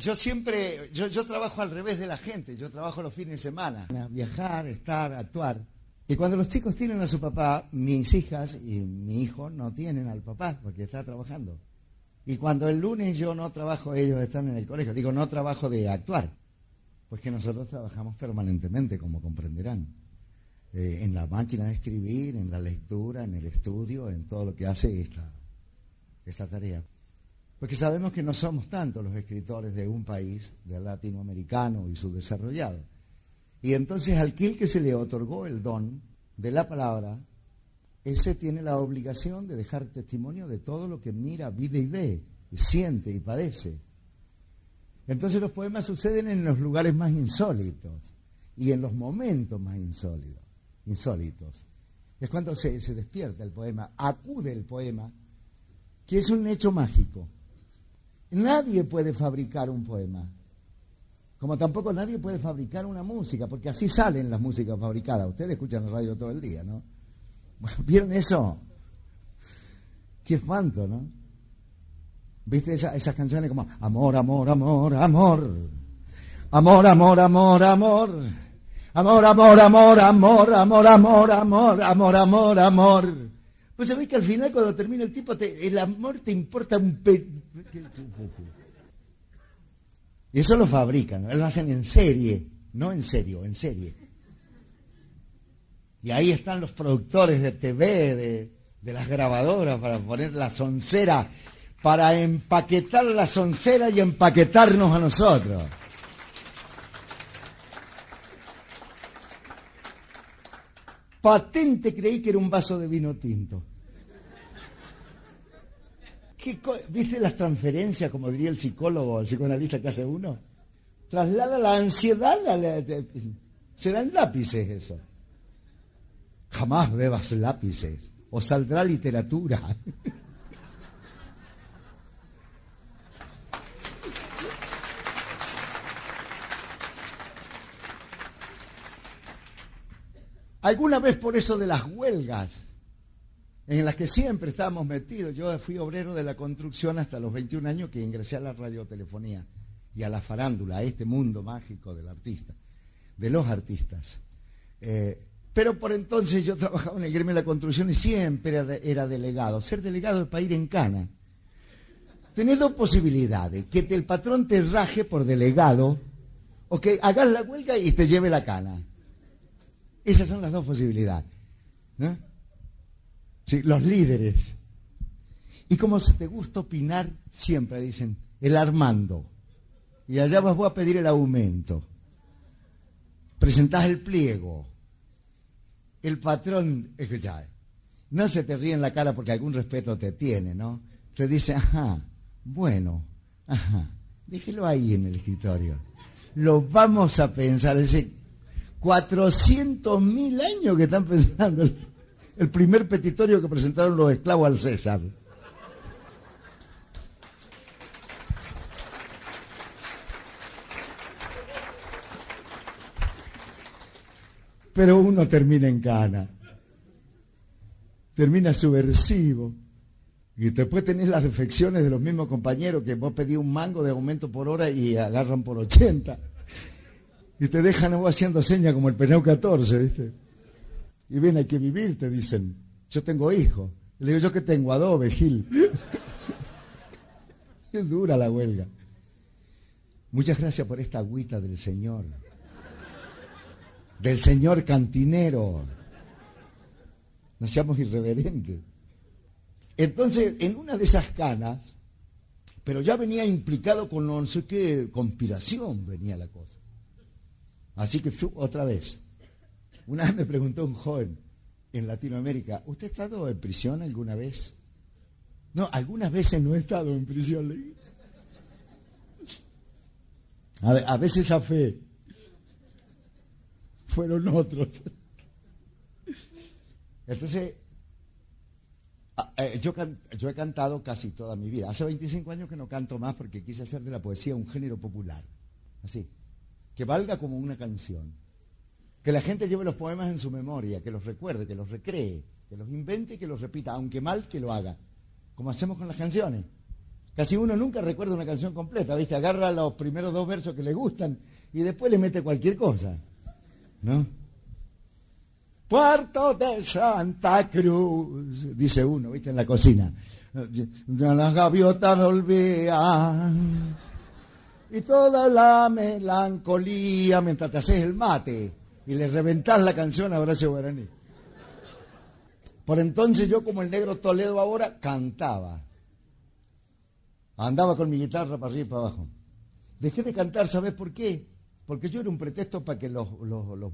Yo siempre, yo, yo trabajo al revés de la gente, yo trabajo los fines de semana. Viajar, estar, actuar. Y cuando los chicos tienen a su papá, mis hijas y mi hijo no tienen al papá porque está trabajando. Y cuando el lunes yo no trabajo, ellos están en el colegio. Digo, no trabajo de actuar. Pues que nosotros trabajamos permanentemente, como comprenderán. Eh, en la máquina de escribir, en la lectura, en el estudio, en todo lo que hace esta, esta tarea. Porque sabemos que no somos tantos los escritores de un país, del latinoamericano y subdesarrollado. Y entonces al que se le otorgó el don de la palabra, ese tiene la obligación de dejar testimonio de todo lo que mira, vive y ve, y siente y padece. Entonces los poemas suceden en los lugares más insólitos y en los momentos más insólitos. insólitos. Es cuando se despierta el poema, acude el poema, que es un hecho mágico. Nadie puede fabricar un poema, como tampoco nadie puede fabricar una música, porque así salen las músicas fabricadas. Ustedes escuchan la radio todo el día, ¿no? ¿Vieron eso? Qué espanto, ¿no? ¿Viste esas canciones como amor, amor, amor, amor? Amor, amor, amor, amor. Amor, amor, amor, amor, amor, amor, amor, amor, amor, amor. Pues sabéis que al final cuando termina el tipo, el amor te importa un pe... Y eso lo fabrican, lo hacen en serie, no en serio, en serie. Y ahí están los productores de TV, de, las grabadoras, para poner la soncera, para empaquetar la soncera y empaquetarnos a nosotros. Patente creí que era un vaso de vino tinto. ¿Viste las transferencias, como diría el psicólogo, el psicoanalista que hace uno? Traslada la ansiedad a la... Serán lápices eso. Jamás bebas lápices o saldrá literatura. ¿Alguna vez por eso de las huelgas en las que siempre estábamos metidos? Yo fui obrero de la construcción hasta los 21 años que ingresé a la radiotelefonía y a la farándula, a este mundo mágico del artista, de los artistas. Eh, pero por entonces yo trabajaba en el gremio de la construcción y siempre era, delegado. Ser delegado es para ir en cana. Tenés dos posibilidades, que el patrón te raje por delegado o que hagas la huelga y te lleve la cana. Esas son las dos posibilidades. Los líderes. Y como se te gusta opinar, siempre dicen, el Armando. Y allá vas vos a pedir el aumento. Presentás el pliego el patrón, escucha, no se te ríe en la cara porque algún respeto te tiene, ¿no? Te dice, ajá, bueno, ajá, déjelo ahí en el escritorio. Lo vamos a pensar, ese 400 mil años que están pensando el, primer petitorio que presentaron los esclavos al César. pero uno termina en cana. Termina subversivo. Y después tenés las defecciones de los mismos compañeros que vos pedís un mango de aumento por hora y agarran por 80. Y te dejan vos haciendo señas como el peneo 14, ¿viste? Y ven, hay que vivir, te dicen. Yo tengo hijos. Le digo, yo que tengo adobe, Gil. es dura la huelga. Muchas gracias por esta agüita del Señor del señor cantinero. No seamos irreverentes. Entonces, en una de esas canas, pero ya venía implicado con no sé qué conspiración venía la cosa. Así que otra vez. Una vez me preguntó un joven en Latinoamérica, ¿usted ha estado en prisión alguna vez? No, algunas veces no he estado en prisión. A, a veces a fe fueron otros. Entonces, eh, yo, yo, he cantado casi toda mi vida. Hace 25 años que no canto más porque quise hacer de la poesía un género popular. Así. Que valga como una canción. Que la gente lleve los poemas en su memoria, que los recuerde, que los recree, que los invente y que los repita, aunque mal que lo haga. Como hacemos con las canciones. Casi uno nunca recuerda una canción completa, ¿viste? Agarra los primeros dos versos que le gustan y después le mete cualquier cosa, ¿no? Puerto de Santa Cruz, dice uno, ¿viste? En la cocina. Las gaviotas volvían y toda la melancolía mientras te haces el mate y le reventás la canción a Horacio Guaraní. Por entonces yo, como el negro Toledo ahora, cantaba. Andaba con mi guitarra para arriba y para abajo. Dejé de cantar, ¿sabes por qué? Porque yo era un pretexto para que los,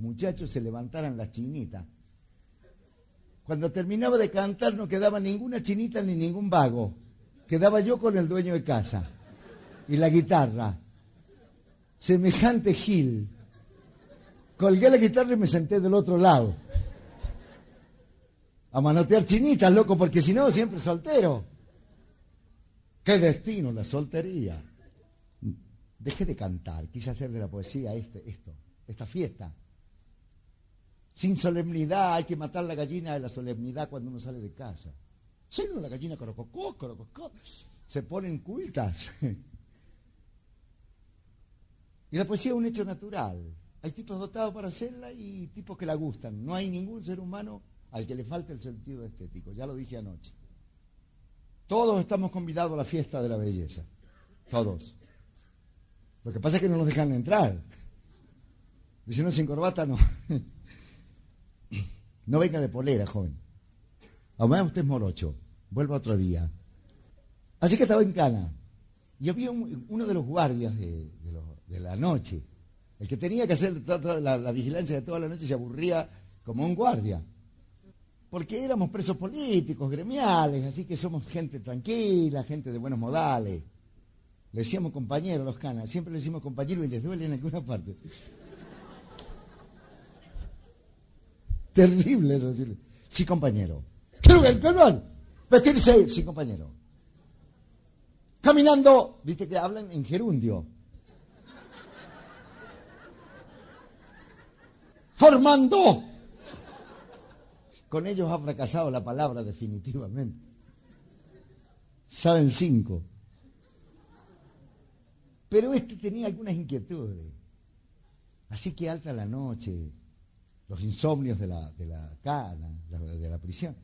muchachos se levantaran las chinitas. Cuando terminaba de cantar no quedaba ninguna chinita ni ningún vago. Quedaba yo con el dueño de casa y la guitarra. Semejante Gil. Colgué la guitarra y me senté del otro lado. A manotear chinitas, loco, porque si no, siempre soltero. Qué destino la soltería. Dejé de cantar, quise hacer de la poesía este, esto, esta fiesta. Sin solemnidad, hay que matar la gallina de la solemnidad cuando uno sale de casa. Si no, la gallina corococó, corococó, se ponen cultas. y la poesía es un hecho natural. Hay tipos dotados para hacerla y tipos que la gustan. No hay ningún ser humano al que le falte el sentido estético. Ya lo dije anoche. Todos estamos convidados a la fiesta de la belleza. Todos. Lo que pasa es que no nos dejan entrar. Dicen, sin corbata no. No venga de polera, joven. Además usted es morocho. Vuelva otro día. Así que estaba en cana. Y había uno de los guardias de, la noche. El que tenía que hacer la vigilancia de toda la noche se aburría como un guardia porque éramos presos políticos, gremiales, así que somos gente tranquila, gente de buenos modales. Le decíamos compañeros los canas, siempre le decimos compañeros y les duele en alguna parte. Terrible eso decirle. Sí, compañero. ¿Qué canal? Vestirse, sí, compañero. Caminando, viste que hablan en gerundio. Formando con ellos ha fracasado la palabra definitivamente. Saben cinco. Pero este tenía algunas inquietudes. Así que alta la noche, los insomnios de la, de la cana, de la prisión,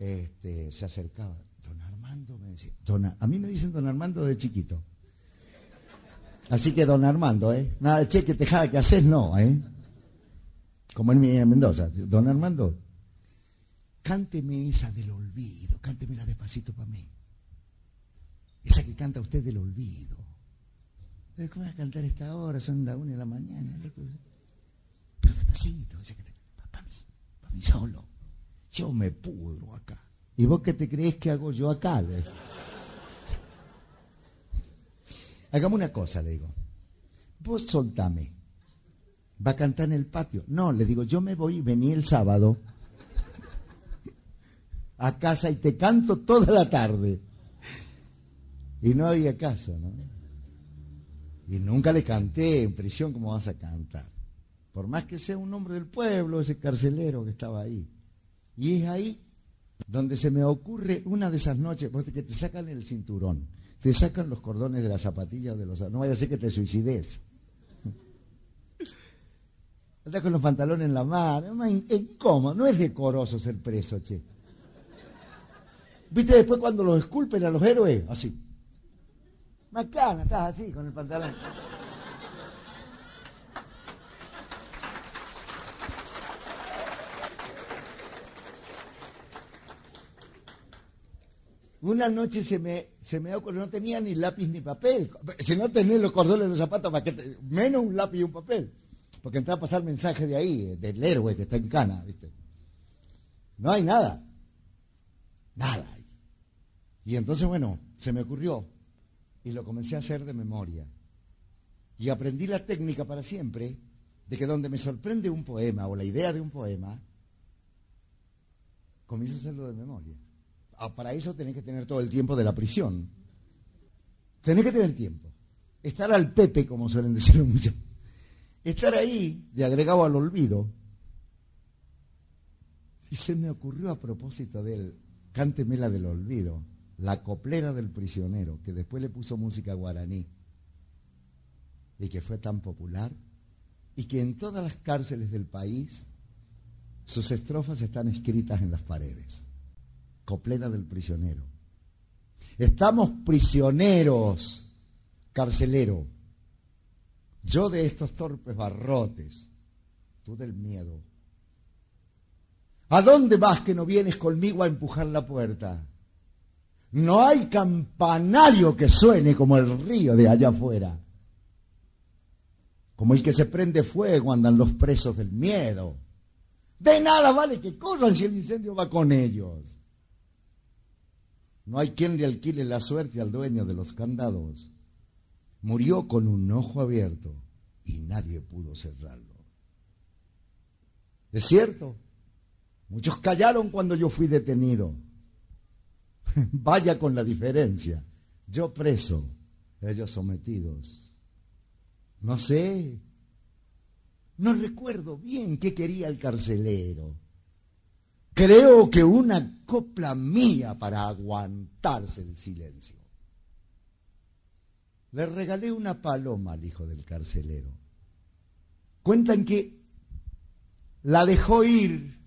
este, se acercaba. Don Armando me decía, a mí me dicen don Armando de chiquito. Así que don Armando, ¿eh? Nada de cheque, tejada que haces, no, ¿eh? Como en Mendoza. Don Armando, cánteme esa del olvido, cántemela despacito para mí. Esa que canta usted del olvido. ¿Cómo va a cantar esta hora? Son las una de la mañana. Pero despacito, para mí, para mí solo. Yo me pudro acá. ¿Y vos qué te crees que hago yo acá? Hagamos una cosa, le digo. Vos soltame. ¿Va a cantar en el patio? No, le digo, yo me voy y vení el sábado a casa y te canto toda la tarde. Y no había caso, ¿no? Y nunca le canté en prisión como vas a cantar. Por más que sea un hombre del pueblo, ese carcelero que estaba ahí. Y es ahí donde se me ocurre una de esas noches, que te sacan el cinturón, te sacan los cordones de las zapatillas de los... No vaya a ser que te suicides. Andas con los pantalones en la mano, es no es decoroso ser preso, che. ¿Viste después cuando los esculpen a los héroes? Así. Macana, estás así con el pantalón. Una noche se me, se me ocurrió, no tenía ni lápiz ni papel. Si no tenés los cordones de los zapatos, ¿para qué menos un lápiz y un papel. Porque entra a pasar mensaje de ahí, del héroe que está en cana, ¿viste? No hay nada. Nada. Y entonces, bueno, se me ocurrió y lo comencé a hacer de memoria. Y aprendí la técnica para siempre de que donde me sorprende un poema o la idea de un poema, comienzo a hacerlo de memoria. Ah, para eso tenés que tener todo el tiempo de la prisión. Tenés que tener tiempo. Estar al pepe, como suelen decir muchos. Estar ahí, de agregado al olvido. Y se me ocurrió a propósito de él, cántemela del olvido. la coplera del prisionero, que después le puso música guaraní y que fue tan popular, y que en todas las cárceles del país sus estrofas están escritas en las paredes. Coplera del prisionero. Estamos prisioneros, carcelero. Yo de estos torpes barrotes, tú del miedo. ¿A dónde vas que no vienes conmigo a empujar la puerta? No hay campanario que suene como el río de allá afuera. Como el que se prende fuego andan los presos del miedo. De nada vale que corran si el incendio va con ellos. No hay quien le alquile la suerte al dueño de los candados. Murió con un ojo abierto y nadie pudo cerrarlo. Es cierto, muchos callaron cuando yo fui detenido. Vaya con la diferencia. Yo preso, ellos sometidos. No sé, no recuerdo bien qué quería el carcelero. Creo que una copla mía para aguantarse el silencio. Le regalé una paloma al hijo del carcelero. Cuentan que la dejó ir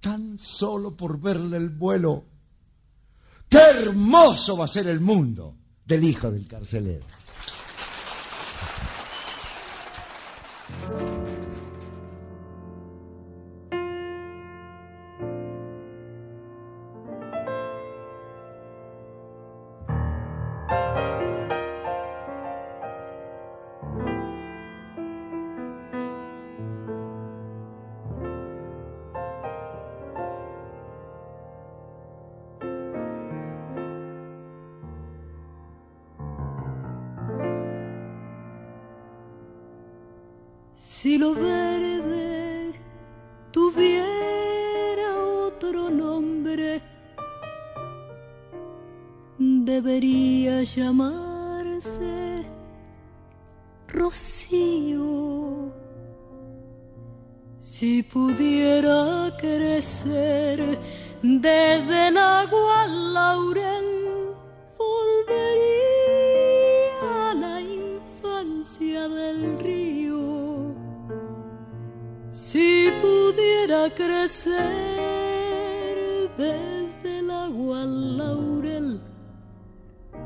tan solo por verle el vuelo. ¡Qué hermoso va a ser el mundo del hijo del carcelero! Si lo verde tuviera otro nombre, debería llamarse Rocío. Si pudiera crecer desde el agua laurel, desde el agua laurel,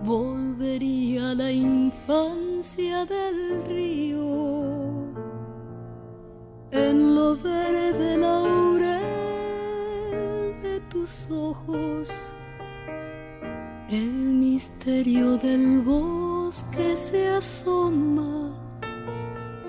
volvería la infancia del río. En lo verde laurel de tus ojos, el misterio del bosque se asoma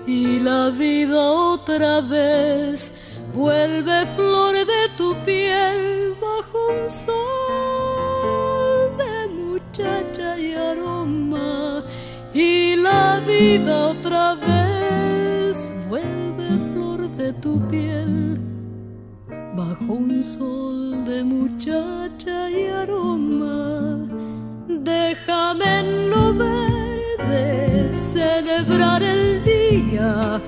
y la vida otra vez vuelve flor de tu piel bajo un sol de muchacha y aroma y la vida otra vez vuelve flor de tu piel bajo un sol de muchacha y aroma. Déjame en lo verde celebrar el día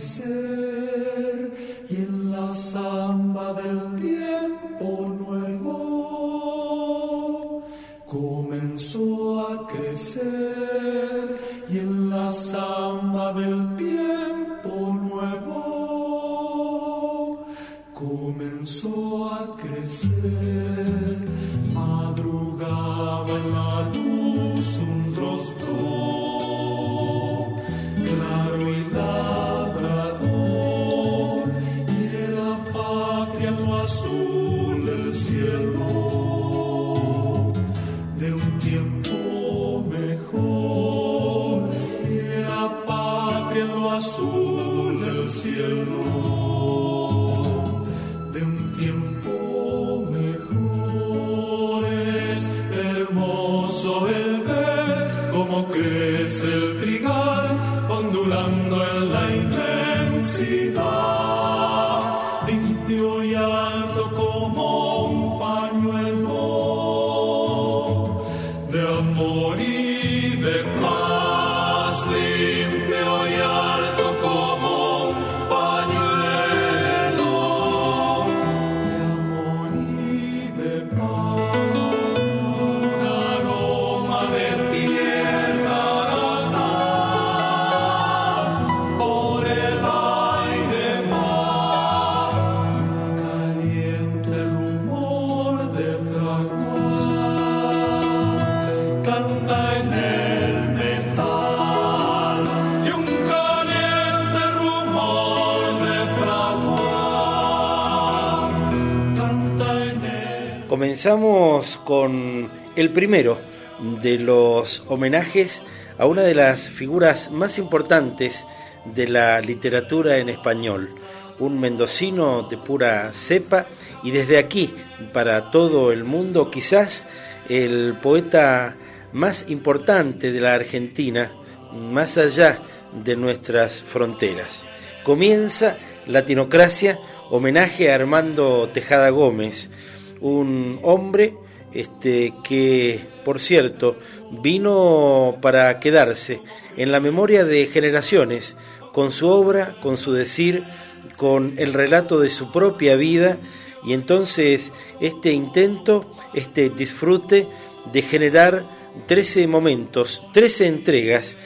myself. Comenzamos con el primero de los homenajes a una de las figuras más importantes de la literatura en español, un mendocino de pura cepa y desde aquí para todo el mundo quizás el poeta más importante de la Argentina, más allá de nuestras fronteras. Comienza Latinocracia, homenaje a Armando Tejada Gómez, un hombre este, que, por cierto, vino para quedarse en la memoria de generaciones con su obra, con su decir, con el relato de su propia vida. Y entonces este intento, este disfrute de generar 13 momentos, 13 entregas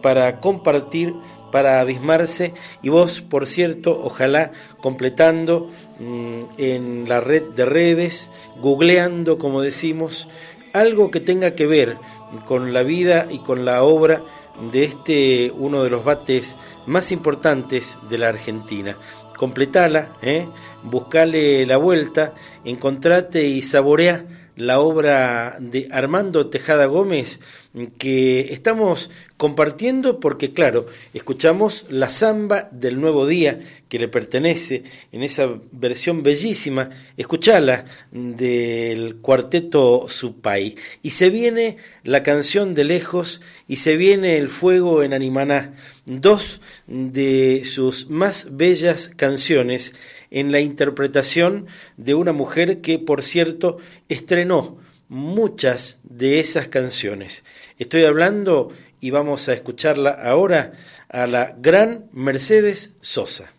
para compartir para abismarse. Y vos, por cierto, ojalá completando en la red de redes, googleando, como decimos, algo que tenga que ver con la vida y con la obra de este uno de los bates más importantes de la Argentina. Completala, ¿eh? buscale la vuelta, encontrate y saborea la obra de Armando Tejada Gómez que estamos compartiendo porque, claro, escuchamos la samba del nuevo día que le pertenece en esa versión bellísima, escuchala del cuarteto Supay. Y se viene la canción de lejos y se viene el fuego en Animaná, dos de sus más bellas canciones en la interpretación de una mujer que, por cierto, estrenó muchas de esas canciones. Estoy hablando y vamos a escucharla ahora a la gran Mercedes Sosa.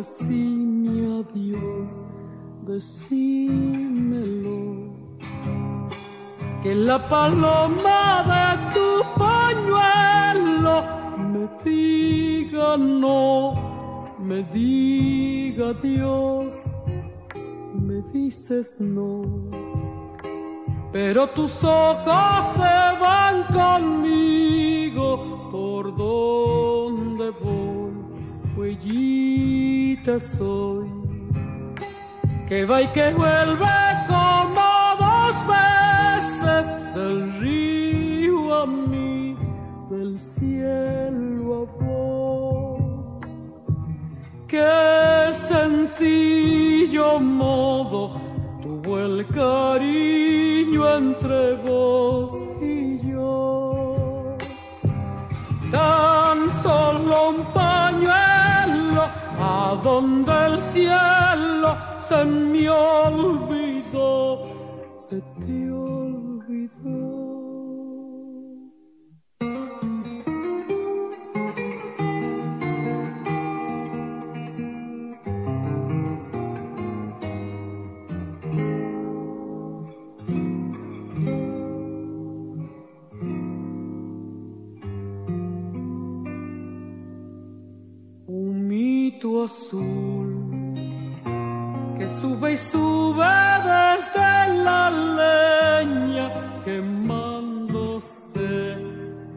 Decime adiós, decímelo. Que la paloma de tu pañuelo me diga no, me diga Dios, me dices no pero tus ojos se van conmigo por donde voy, huellita soy, que va y que vuelve como dos veces del río a mí, del cielo a vos. Qué sencillo modo el cariño entre vos donde el cielo se me olvidó, que sube y sube desde la leña quemándose,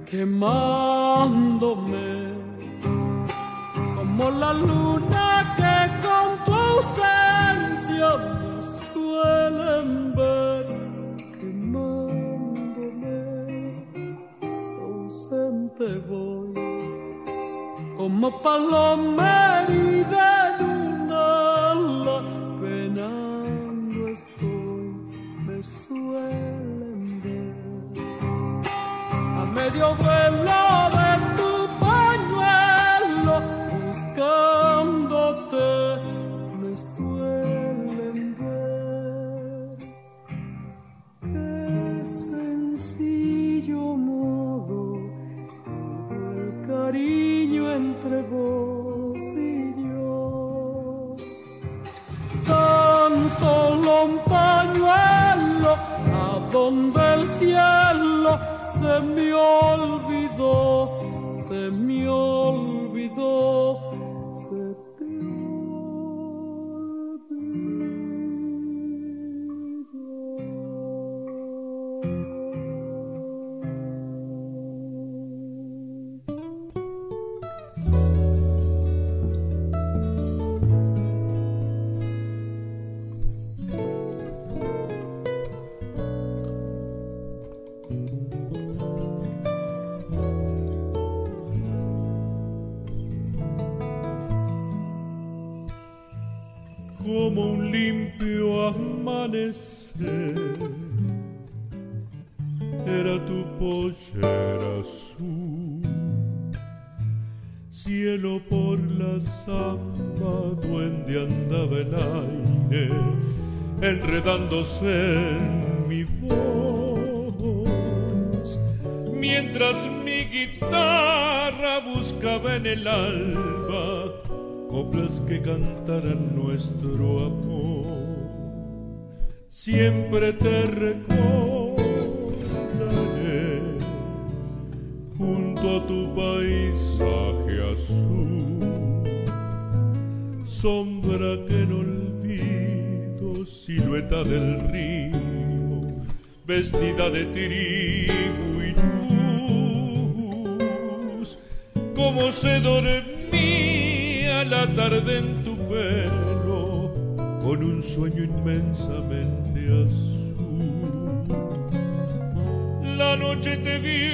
quemándome. Como la luna que con tu ausencia me suelen como paloma herida de un ala, penando estoy, me suelen ver. A medio vuelo donde el cielo se me olvidó, se me olvidó, enredándose en mi voz, mientras mi guitarra buscaba en el alba coplas que cantaran nuestro amor. Siempre te recordaré vestida de trigo y luz, como se dormía la tarde en tu pelo, con un sueño inmensamente azul. La noche te vio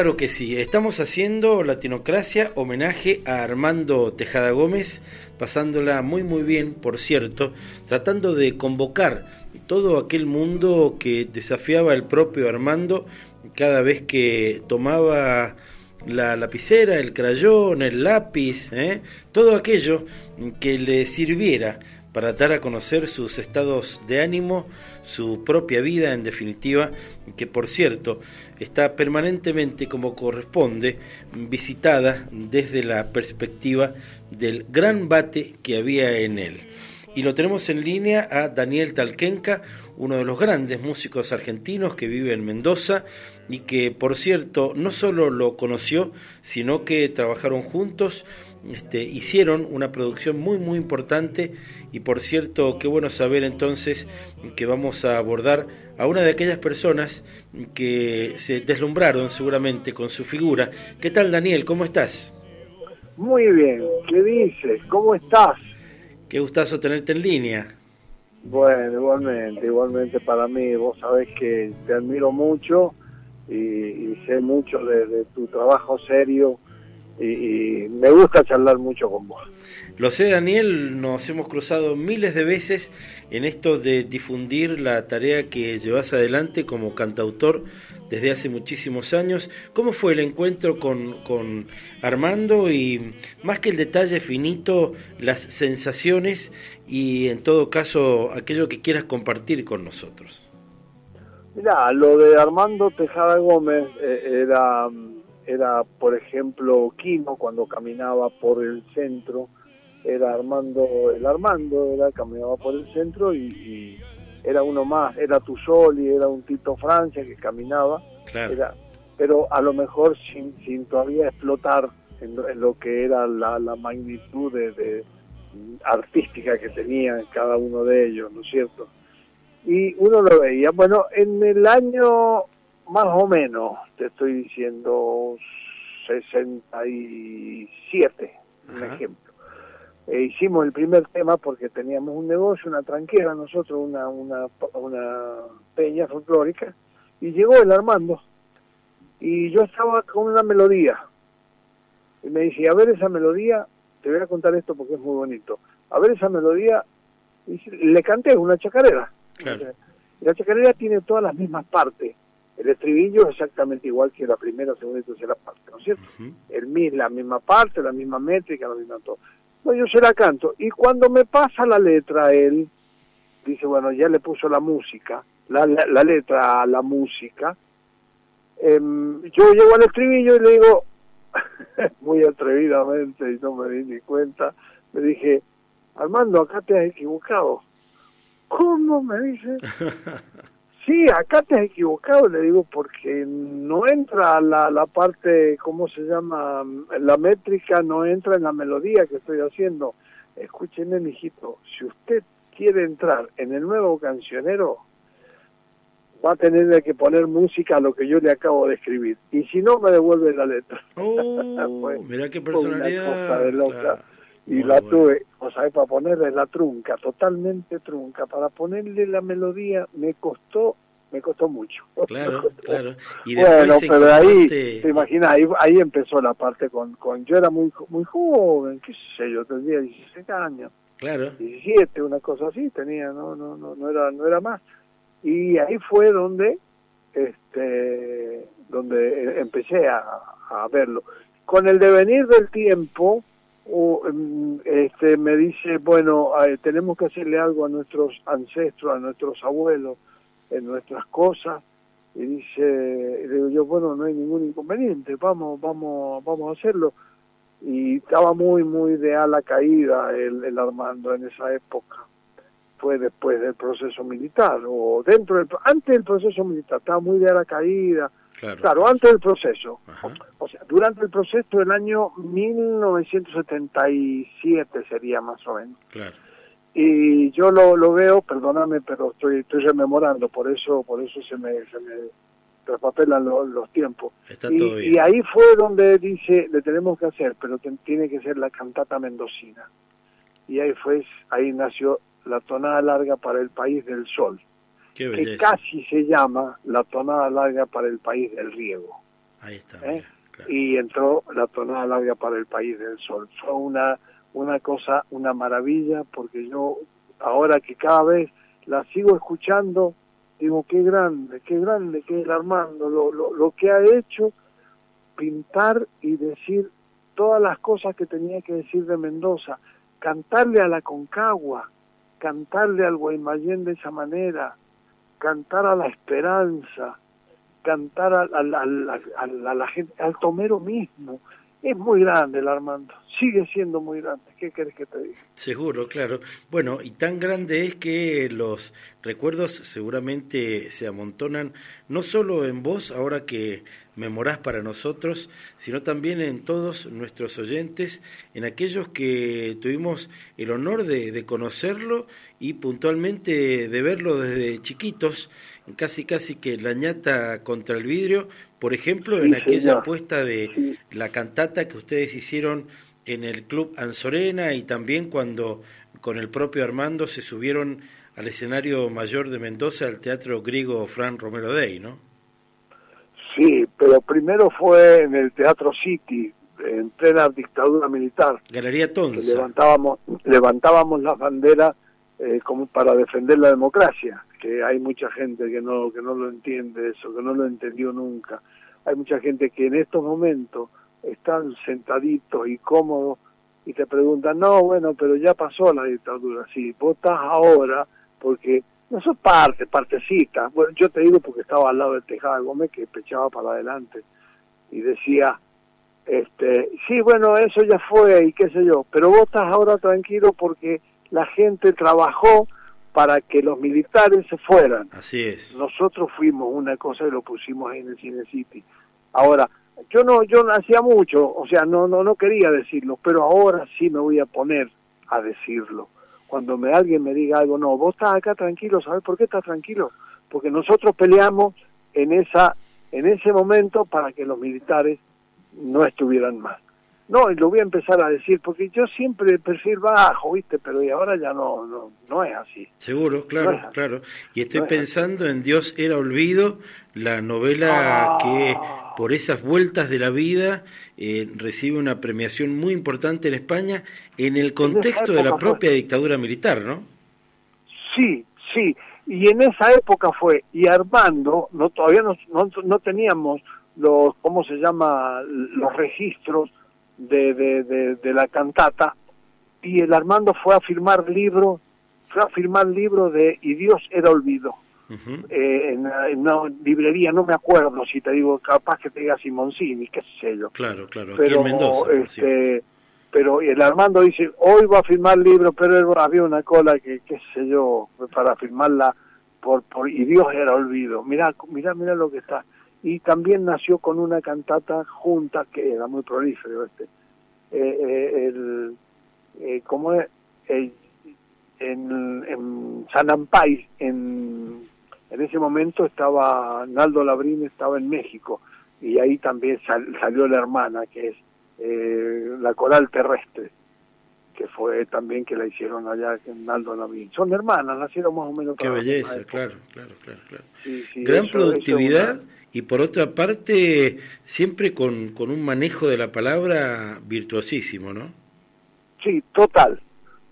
Claro que sí, estamos haciendo Latinocracia, homenaje a Armando Tejada Gómez, pasándola muy muy bien, por cierto, tratando de convocar todo aquel mundo que desafiaba el propio Armando cada vez que tomaba la lapicera, el crayón, el lápiz, ¿eh? todo aquello que le sirviera para dar a conocer sus estados de ánimo, su propia vida en definitiva, que por cierto está permanentemente como corresponde visitada desde la perspectiva del gran bate que había en él. Y lo tenemos en línea a Daniel Talquenca, uno de los grandes músicos argentinos que vive en Mendoza y que por cierto no solo lo conoció, sino que trabajaron juntos este, hicieron una producción muy muy importante y por cierto qué bueno saber entonces que vamos a abordar a una de aquellas personas que se deslumbraron seguramente con su figura. ¿Qué tal Daniel? ¿Cómo estás? Muy bien, ¿qué dices? ¿Cómo estás? Qué gustazo tenerte en línea. Bueno, igualmente, igualmente para mí, vos sabés que te admiro mucho y, sé mucho de tu trabajo serio y, me gusta charlar mucho con vos. Lo sé, Daniel, nos hemos cruzado miles de veces en esto de difundir la tarea que llevas adelante como cantautor desde hace muchísimos años. ¿Cómo fue el encuentro con, con Armando y más que el detalle finito, las sensaciones y en todo caso aquello que quieras compartir con nosotros? Mira, lo de Armando Tejada Gómez eh, era era, por ejemplo, Quino cuando caminaba por el centro, era Armando, el Armando era caminaba por el centro y, era uno más, era Tusoli, era un Tito Francia que caminaba, era, pero a lo mejor sin, sin todavía explotar en lo, que era la, magnitud de, artística que tenía cada uno de ellos, ¿no es cierto? Y uno lo veía, bueno, en el año más o menos, te estoy diciendo 67, un ejemplo. E hicimos el primer tema porque teníamos un negocio, una tranquera, nosotros una, una, una peña folclórica, y llegó el Armando, y yo estaba con una melodía, y me dice, a ver esa melodía, te voy a contar esto porque es muy bonito, a ver esa melodía, y le canté una chacarera. La chacarera tiene todas las mismas partes, el estribillo es exactamente igual que la primera, segunda y tercera parte, ¿no es cierto? el, la misma parte, la misma métrica, la misma todo. No, yo se la canto. Y cuando me pasa la letra, él dice, bueno, ya le puso la música, la, la, letra a la música. Em, yo llego al estribillo y le digo, muy atrevidamente, y no me di ni cuenta, me dije, Armando, acá te has equivocado. ¿Cómo? Me dice. Sí, acá te has equivocado, le digo, porque no entra la, la parte, ¿cómo se llama? La métrica no entra en la melodía que estoy haciendo. Escúcheme, mijito, si usted quiere entrar en el nuevo cancionero, va a tener que poner música a lo que yo le acabo de escribir. Y si no, me devuelve la letra. Oh, mira qué personalidad y la tuve, o sea, para ponerle la trunca, totalmente trunca, para ponerle la melodía me costó, me costó mucho. Claro, claro. Y bueno, pero ahí, te imaginas, ahí, ahí empezó la parte con, con, yo era muy muy joven, qué sé yo, tendría 16 años. Claro. 17, una cosa así tenía, no, no, no, no era, no era más. Y ahí fue donde, este, donde empecé a, a verlo. Con el devenir del tiempo, mm, este, me dice, bueno, tenemos que hacerle algo a nuestros ancestros, a nuestros abuelos, en nuestras cosas, y dice, digo yo, bueno, no hay ningún inconveniente, vamos, vamos, vamos a hacerlo. Y estaba muy, muy de ala caída el, el Armando en esa época. Fue después del proceso militar, o dentro del, antes del proceso militar, estaba muy de ala caída. Claro, antes del proceso. O, sea, durante el proceso del año 1977 sería más o menos. Claro y yo lo, lo veo, perdóname, pero estoy estoy rememorando, por eso por eso se me, se me traspapelan los tiempos. y, ahí fue donde dice, le tenemos que hacer, pero tiene que ser la cantata mendocina. Y ahí fue, ahí nació la tonada larga para el país del sol, que casi se llama la tonada larga para el país del riego. Ahí está. ¿Eh? Y entró la tonada larga para el país del sol. Fue una una cosa, una maravilla, porque yo ahora que cada vez la sigo escuchando, digo, qué grande, qué grande que es Armando, lo, lo, lo que ha hecho, pintar y decir todas las cosas que tenía que decir de Mendoza, cantarle a la Concagua, cantarle al Guaymallén de esa manera, cantar a la esperanza, cantar a, a la gente, al Tomero mismo, es muy grande el Armando, sigue siendo muy grande. ¿Qué querés que te diga? Seguro, claro. Bueno, y tan grande es que los recuerdos seguramente se amontonan no solo en vos, ahora que memorás para nosotros, sino también en todos nuestros oyentes, en aquellos que tuvimos el honor de, de conocerlo y puntualmente de verlo desde chiquitos, casi casi que la ñata contra el vidrio, por ejemplo, en aquella apuesta de la cantata que ustedes hicieron en el Club Anzorena y también cuando con el propio Armando se subieron al escenario mayor de Mendoza, al Teatro Griego Fran Romero Dey, ¿no? Sí, pero primero fue en el Teatro City, en plena dictadura militar. Galería levantábamos, levantábamos las banderas eh, como para defender la democracia que hay mucha gente que no que no lo entiende eso, que no lo entendió nunca. Hay mucha gente que en estos momentos están sentaditos y cómodos y te preguntan, no, bueno, pero ya pasó la dictadura, sí, vos estás ahora porque no sos parte, partecita. Bueno, yo te digo porque estaba al lado del Tejada Gómez que pechaba para adelante y decía, este, sí, bueno, eso ya fue y qué sé yo, pero vos estás ahora tranquilo porque la gente trabajó para que los militares se fueran. Así es. Nosotros fuimos una cosa y lo pusimos ahí en el Cine City. Ahora, yo no, yo no hacía mucho, o sea, no, no, no quería decirlo, pero ahora sí me voy a poner a decirlo. Cuando me, alguien me diga algo, no, vos estás acá tranquilo, ¿sabes por qué estás tranquilo? Porque nosotros peleamos en esa, en ese momento para que los militares no estuvieran más. No, y lo voy a empezar a decir, porque yo siempre perfil bajo, ¿viste? Pero y ahora ya no, no, no es así. Seguro, claro, claro. Y estoy pensando en Dios era olvido, la novela que ah. por esas vueltas de la vida eh, recibe una premiación muy importante en España en el contexto de la propia dictadura militar, ¿no? Sí, sí. Y en esa época fue, y Armando, no, todavía no, no, no teníamos los, ¿cómo se llama?, los registros de, de, de, la cantata y el Armando fue a firmar libro, fue a firmar libro de Y Dios era olvido. Eh, en, una librería, no me acuerdo si te digo, capaz que te diga Simoncini, qué sé yo. Claro, claro, pero, en Mendoza. Este, pero el Armando dice, hoy va a firmar libro, pero había una cola que, qué sé yo, para firmarla por, por y Dios era olvido. Mira, mira, mira lo que está y también nació con una cantata junta que era muy prolífero este. Eh, eh, el eh, como es en, en San Ampay en, en ese momento estaba Naldo Labrín estaba en México y ahí también salió la hermana que es la coral terrestre que fue también que la hicieron allá en Naldo Labrín. Son hermanas nacieron más o menos qué belleza claro claro claro, claro. gran productividad y por otra parte siempre con, con un manejo de la palabra virtuosísimo, ¿no? Sí, total,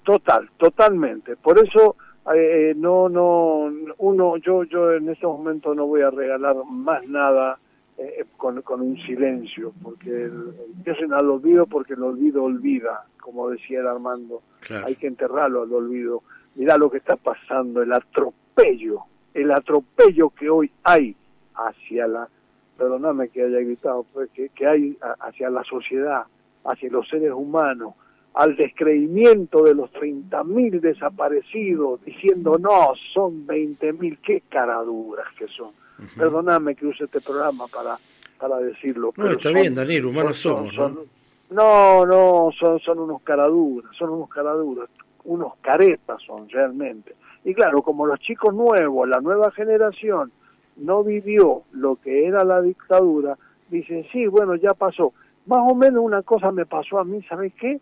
total, totalmente. Por eso eh, no, no, uno, yo, yo en este momento no voy a regalar más nada eh, con, con, un silencio, porque empiecen al olvido porque el olvido olvida, como decía el Armando, hay que enterrarlo al olvido. Mirá lo que está pasando, el atropello, el atropello que hoy hay hacia la, perdóname que haya gritado, pues, que, que hay hacia la sociedad, hacia los seres humanos, al descreimiento de los 30.000 desaparecidos, diciendo, no, son 20.000, qué caraduras que son. Perdóname que use este programa para, para decirlo. No, está bien, Daniel, humanos somos, ¿no? no, no, son, son unos caraduras, son unos caraduras, unos caretas son realmente. Y claro, como los chicos nuevos, la nueva generación, no vivió lo que era la dictadura, dicen, sí, bueno, ya pasó. Más o menos una cosa me pasó a mí, ¿sabes qué?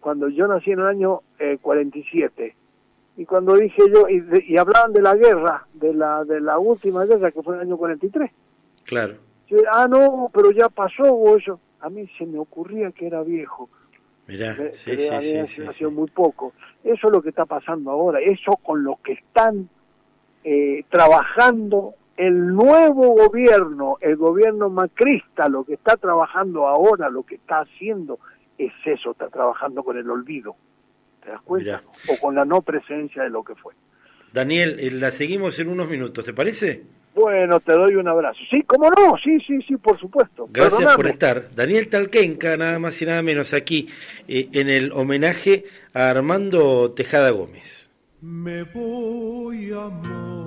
Cuando yo nací en el año eh, 47 y cuando dije yo, y, hablaban de la guerra, de la, de la última guerra que fue en el año 43. Claro. ah, no, pero ya pasó eso. A mí se me ocurría que era viejo. Mirá, sí, sí, sí, sí, muy poco. Eso es lo que está pasando ahora. Eso con lo que están eh, trabajando el nuevo gobierno, el gobierno macrista, lo que está trabajando ahora, lo que está haciendo, es eso, está trabajando con el olvido. ¿Te das cuenta? O con la no presencia de lo que fue. Daniel, eh, la seguimos en unos minutos, ¿te parece? Bueno, te doy un abrazo. Sí, cómo no, sí, sí, sí, por supuesto. Gracias por estar. Daniel Talquenca, nada más y nada menos, aquí eh, en el homenaje a Armando Tejada Gómez. Me voy, amor.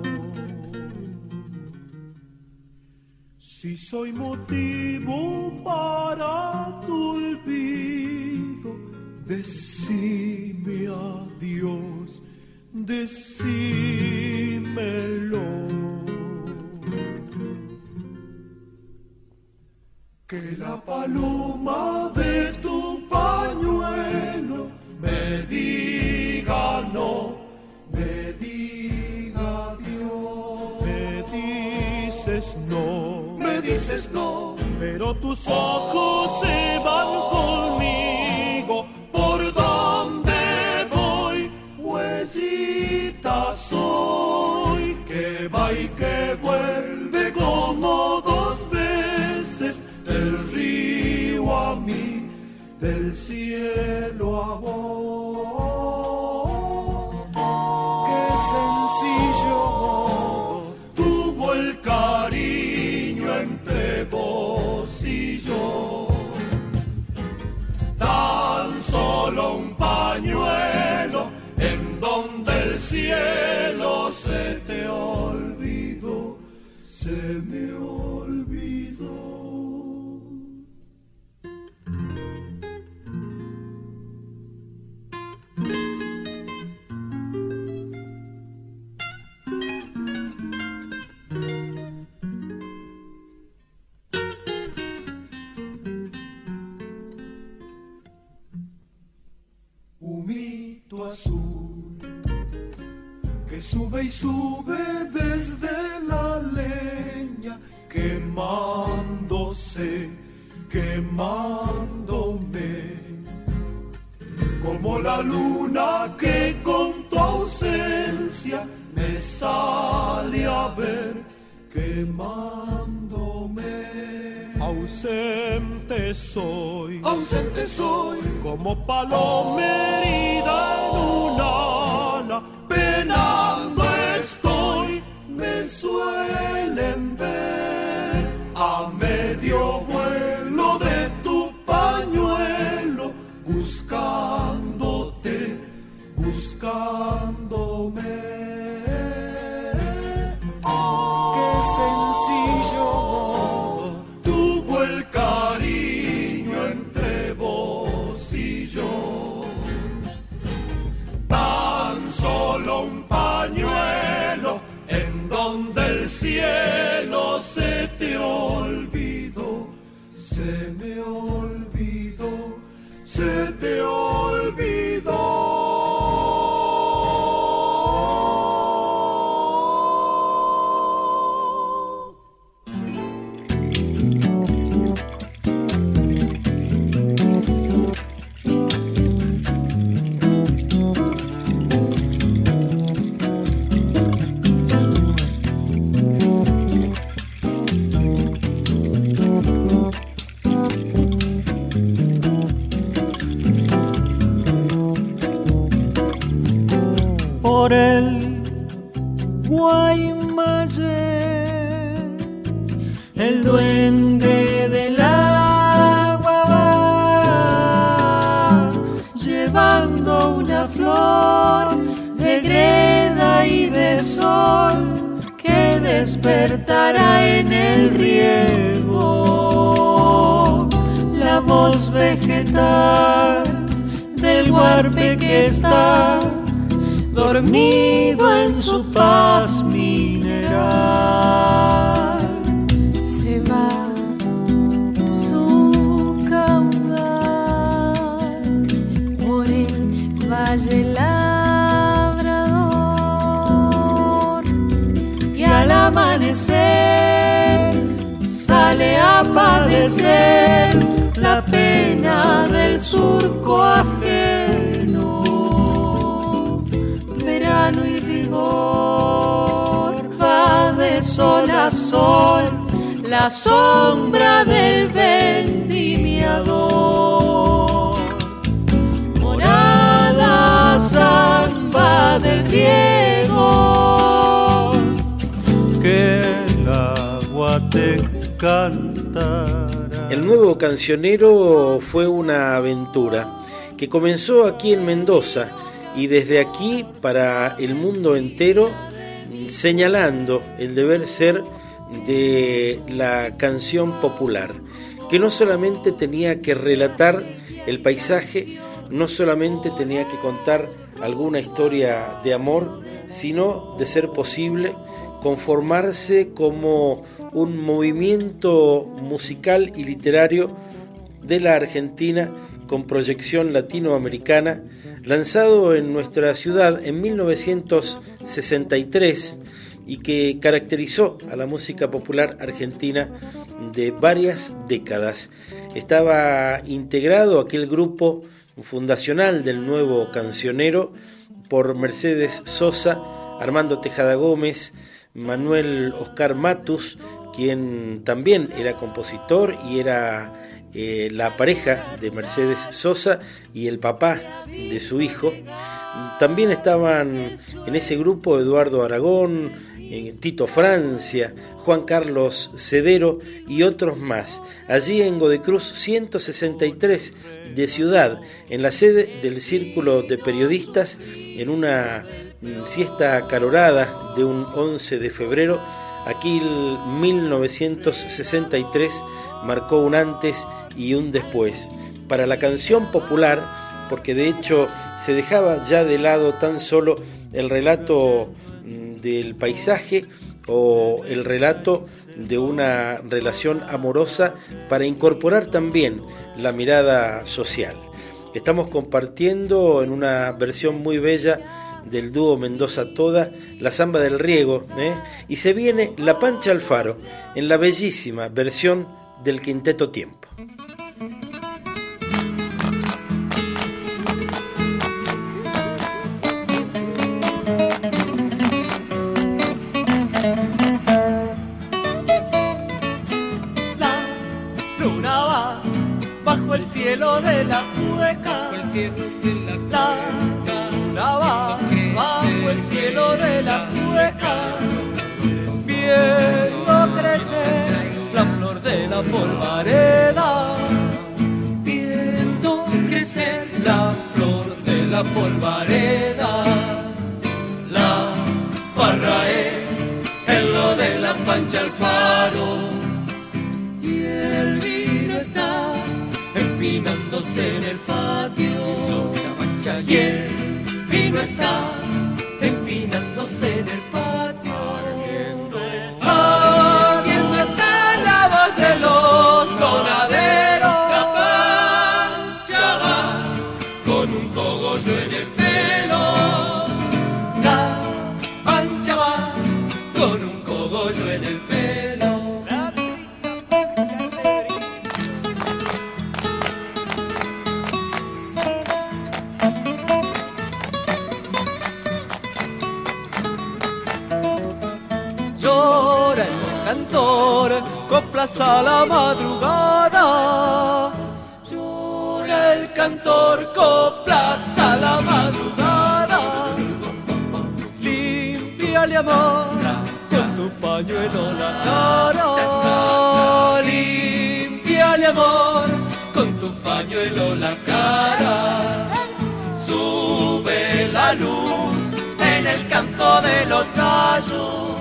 Si soy motivo para tu olvido, decime adiós, decímelo. Que la paloma de tu pañuelo me diga no, pero tus ojos se van conmigo. ¿Por donde voy? Huesita soy, que va y que vuelve como del cielo a vos. Se me olvidó. azul que sube y sube como palomerida la voz vegetal del guarpe que está dormido en su paz mineral. Se va su caudal por el valle labrador y al amanecer sale a padecer la pena del surco ajeno y rigor va de sol a sol la sombra del vendimiador. Morada samba del riego, que el agua te cantará. El nuevo cancionero fue una aventura que comenzó aquí en Mendoza y desde aquí para el mundo entero señalando el deber ser de la canción popular, que no solamente tenía que relatar el paisaje, no solamente tenía que contar alguna historia de amor, sino, de ser posible, conformarse como un movimiento musical y literario de la Argentina con proyección latinoamericana lanzado en nuestra ciudad en 1963 y que caracterizó a la música popular argentina de varias décadas. Estaba integrado aquel grupo fundacional del nuevo cancionero por Mercedes Sosa, Armando Tejada Gómez, Manuel Oscar Matus, quien también era compositor y era eh, la pareja de Mercedes Sosa y el papá de su hijo. También estaban en ese grupo Eduardo Aragón, eh, Tito Francia, Juan Carlos Cedero y otros más. Allí en Godecruz 163 de Ciudad, en la sede del Círculo de Periodistas, en una siesta calorada de un 11 de febrero, aquí el 1963 marcó un antes y un después. Para la canción popular, porque de hecho se dejaba ya de lado tan solo el relato mm, del paisaje o el relato de una relación amorosa para incorporar también la mirada social. Estamos compartiendo en una versión muy bella del dúo Mendoza Toda, la samba del riego, ¿eh? y se viene La Pancha Alfaro en la bellísima versión del Quinteto Tiempo. La polvareda, viendo crecer la flor de la polvareda, la barra es en lo de la pancha al faro empinándose en el patio. Y el vino está empinándose en el patio. Coplas a la madrugada. Llora el cantor, coplas a la madrugada. Limpiale amor con tu pañuelo la cara. Limpiale amor con tu pañuelo la cara. Sube la luz en el canto de los gallos.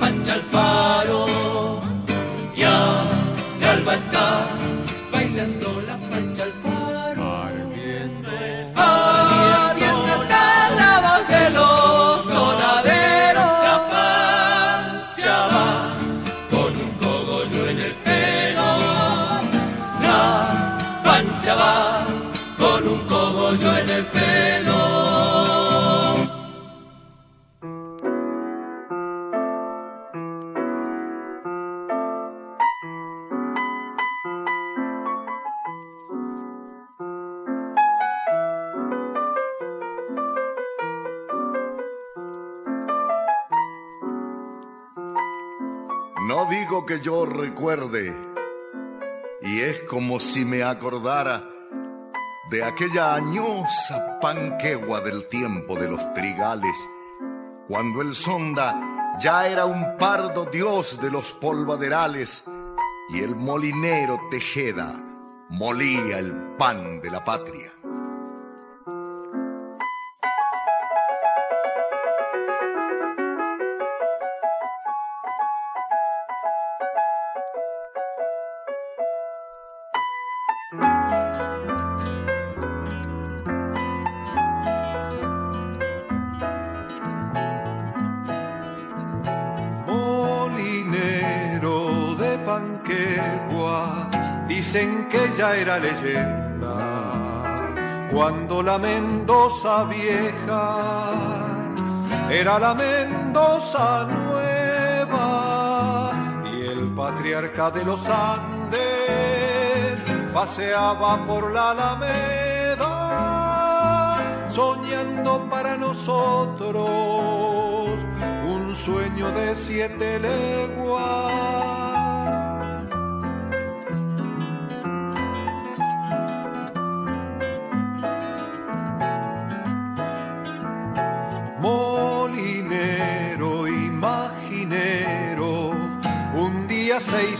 La como si me acordara de aquella añosa panquegua del tiempo de los trigales, cuando el sonda ya era un pardo dios de los polvaderales y el molinero Tejeda molía el pan de la patria. Era leyenda. Cuando la Mendoza vieja era la Mendoza nueva y el patriarca de los Andes paseaba por la Alameda soñando para nosotros un sueño de siete leguas.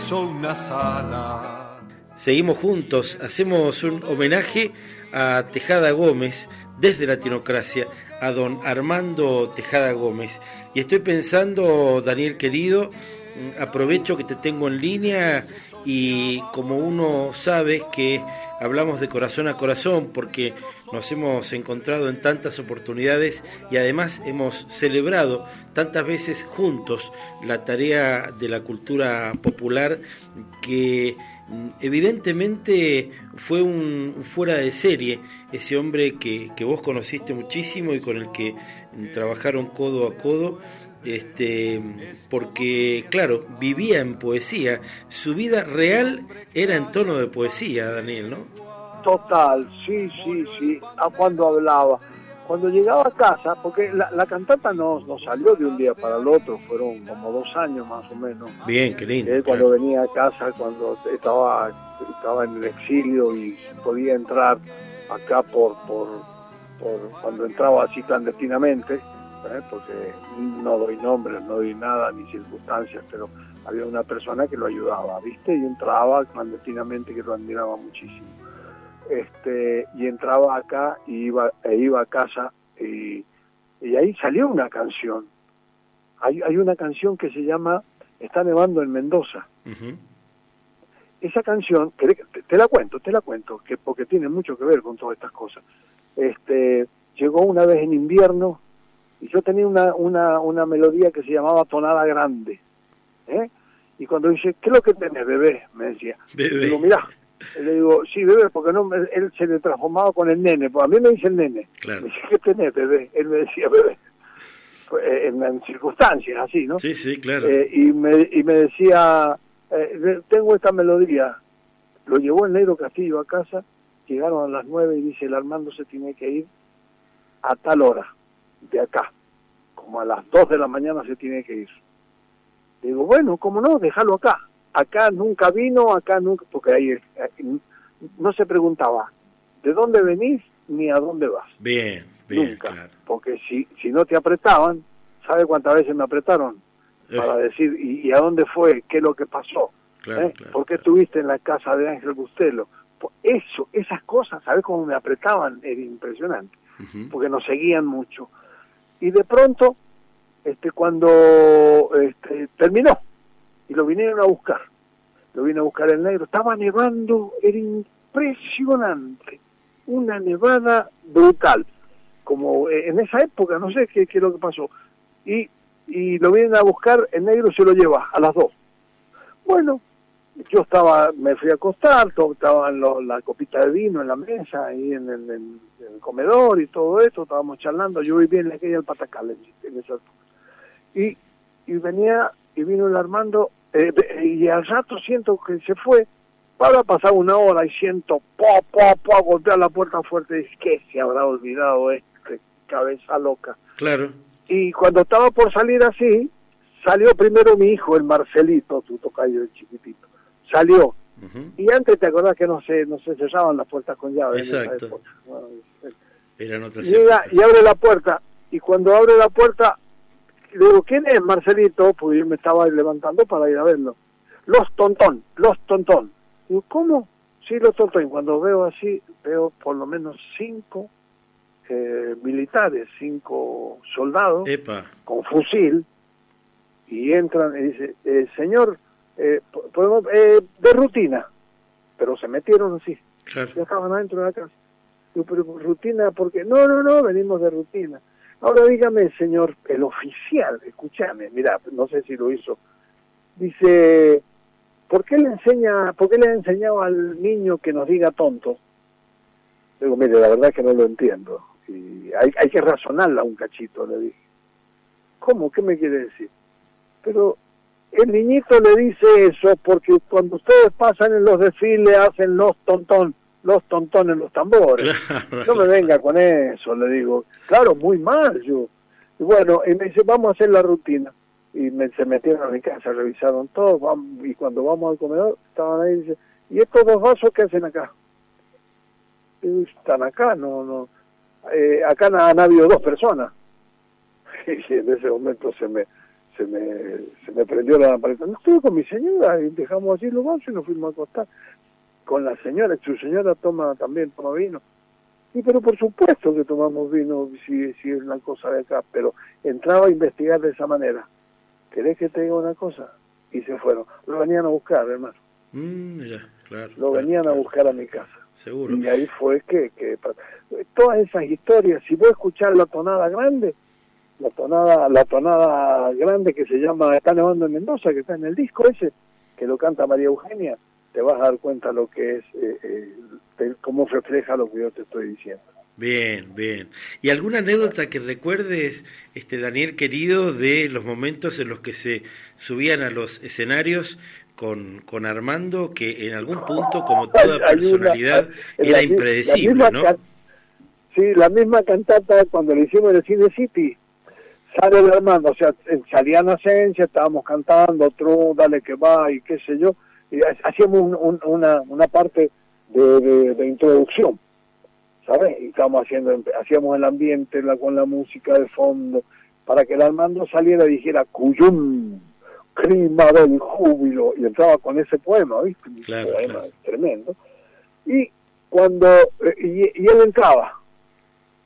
Sala. Seguimos juntos, hacemos un homenaje a Tejada Gómez desde Latinocracia, a don Armando Tejada Gómez. Y estoy pensando, Daniel querido, mm, aprovecho que te tengo en línea y como uno sabe que hablamos de corazón a corazón porque nos hemos encontrado en tantas oportunidades y además hemos celebrado tantas veces juntos la tarea de la cultura popular que mm, evidentemente fue un fuera de serie ese hombre que, que vos conociste muchísimo y con el que trabajaron codo a codo este porque claro vivía en poesía su vida real era en tono de poesía Daniel no Total, sí, sí, sí. A cuando hablaba. Cuando llegaba a casa, porque la, la cantata no, no salió de un día para el otro, fueron como dos años más o menos. bien qué lindo Él cuando claro. venía a casa, cuando estaba, estaba en el exilio y podía entrar acá por, por, por cuando entraba así clandestinamente, ¿eh? porque no doy nombres, no doy nada ni circunstancias, pero había una persona que lo ayudaba, ¿viste? Y entraba clandestinamente que lo admiraba muchísimo. Este, y entraba acá y iba, e iba a casa y, y ahí salió una canción. Hay, hay una canción que se llama Está nevando en Mendoza esa canción, que te, te la cuento, te la cuento, que porque tiene mucho que ver con todas estas cosas. Este, llegó una vez en invierno y yo tenía una, una, una melodía que se llamaba Tonada Grande. ¿eh? Y cuando dice, ¿qué es lo que tenés, bebé? Me decía. Bebé. Digo, mirá. Le digo, sí, bebé, porque no, él se le transformaba con el nene. Pues a mí me dice el nene. Claro. Me dice, ¿qué tenés, bebé? Él me decía, bebé. Pues, eh, en, en circunstancias así, ¿no? sí sí claro Eh, y, me, y me decía, eh, tengo esta melodía. Lo llevó el negro Castillo a casa, llegaron a las nueve y dice, el Armando se tiene que ir a tal hora, de acá. Como a las dos de la mañana se tiene que ir. Digo, bueno, ¿cómo no? Déjalo acá. Acá nunca vino, acá nunca, porque ahí eh, no se preguntaba, ¿de dónde venís ni a dónde vas? bien bien nunca. claro Porque si, si no te apretaban, ¿sabe cuántas veces me apretaron? Para decir, ¿y, y a dónde fue? ¿Qué es lo que pasó? claro, ¿Eh? claro, ¿Por qué estuviste en la casa de Ángel Bustelo? Por Eso, esas cosas, ¿sabes cómo me apretaban? Era impresionante, porque nos seguían mucho. Y de pronto este, cuando este, terminó y lo vinieron a buscar, lo vino a buscar el negro, estaba nevando, era impresionante, una nevada brutal, como eh, en esa época, no sé qué, qué es lo que pasó, y, y lo vienen a buscar, el negro se lo lleva a las dos. Bueno, yo estaba, me fui a acostar, todo, estaban la copita de vino en la mesa, ahí en el, en comedor y todo eso, estábamos charlando, yo vivía en aquella el Patacal, en, esa y, y venía, y vino el Armando, eh, y al rato siento que se fue, para pasar una hora y siento, po, po, po, golpear la puerta fuerte, y que se habrá olvidado este, cabeza loca. Claro. Y cuando estaba por salir así, salió primero mi hijo, el Marcelito, tu tocayo, el chiquitito salió. Y antes te acordás que no se, no se cerraban las puertas con llave. Exacto. llega y abre la puerta. Y cuando abre la puerta, le digo, ¿quién es Marcelito? Pues yo me estaba levantando para ir a verlo. Los Tontón, los Tontón. Digo, ¿cómo? Sí, los Tontón. Y cuando veo así, veo por lo menos cinco eh, militares, cinco soldados con fusil. Y entran y dice, eh, señor, eh, podemos, eh, de rutina, pero se metieron así, ya estaban adentro de la casa. Yo, pero rutina, porque no, no, no, venimos de rutina. Ahora dígame, señor, el oficial, escúchame, mira, no sé si lo hizo, dice, ¿por qué le enseña, por qué le ha enseñado al niño que nos diga tonto? Digo, mire, la verdad que no lo entiendo. Y hay, hay que razonarla un cachito, le dije. ¿Cómo? ¿Qué me quiere decir? Pero el niñito le dice eso porque cuando ustedes pasan en los desfiles hacen los tontón, los tontones, los tambores. No me venga con eso, le digo. Claro, muy mal yo. Y bueno, y me dice, vamos a hacer la rutina. Y me, se metieron a mi casa, revisaron todo, y cuando vamos al comedor, estaban ahí y dice, ¿y estos dos vasos qué hacen acá? Y están acá, no, no. Eh, acá han habido dos personas. Y en ese momento se me, se me, se me prendió la lamparita. No estuve con mi señora y dejamos así los vasos y nos fuimos a acostar. Con la señora, su señora toma también, toma vino. Y pero por supuesto que tomamos vino si, si es una cosa de acá, pero entraba a investigar de esa manera. ¿Querés que te diga una cosa? Y se fueron. Lo venían a buscar, hermano. Mm, claro, Lo venían a buscar a mi casa. Seguro. Y ahí fue que, que todas esas historias, si vos escuchar la tonada grande, la tonada, la tonada grande que se llama Está nevando en Mendoza, que está en el disco ese, que lo canta María Eugenia, te vas a dar cuenta lo que es, eh, eh, cómo refleja lo que yo te estoy diciendo. Bien, bien. ¿Y alguna anécdota que recuerdes, este Daniel querido, de los momentos en los que se subían a los escenarios con, con Armando, que en algún punto, como toda personalidad, era impredecible, ¿no? Sí, la misma cantata cuando le hicimos en el Cine City, sale el Armando, o sea, salía en estábamos cantando, otro, dale que va, y qué sé yo, hacíamos una, una parte de, de, introducción, ¿sabes? Y estábamos haciendo, hacíamos el ambiente la, con la música de fondo, para que el Armando saliera y dijera, cuyum, clima del júbilo, y entraba con ese poema, ¿viste? Claro, poema tremendo. Y cuando, eh, y, y él entraba,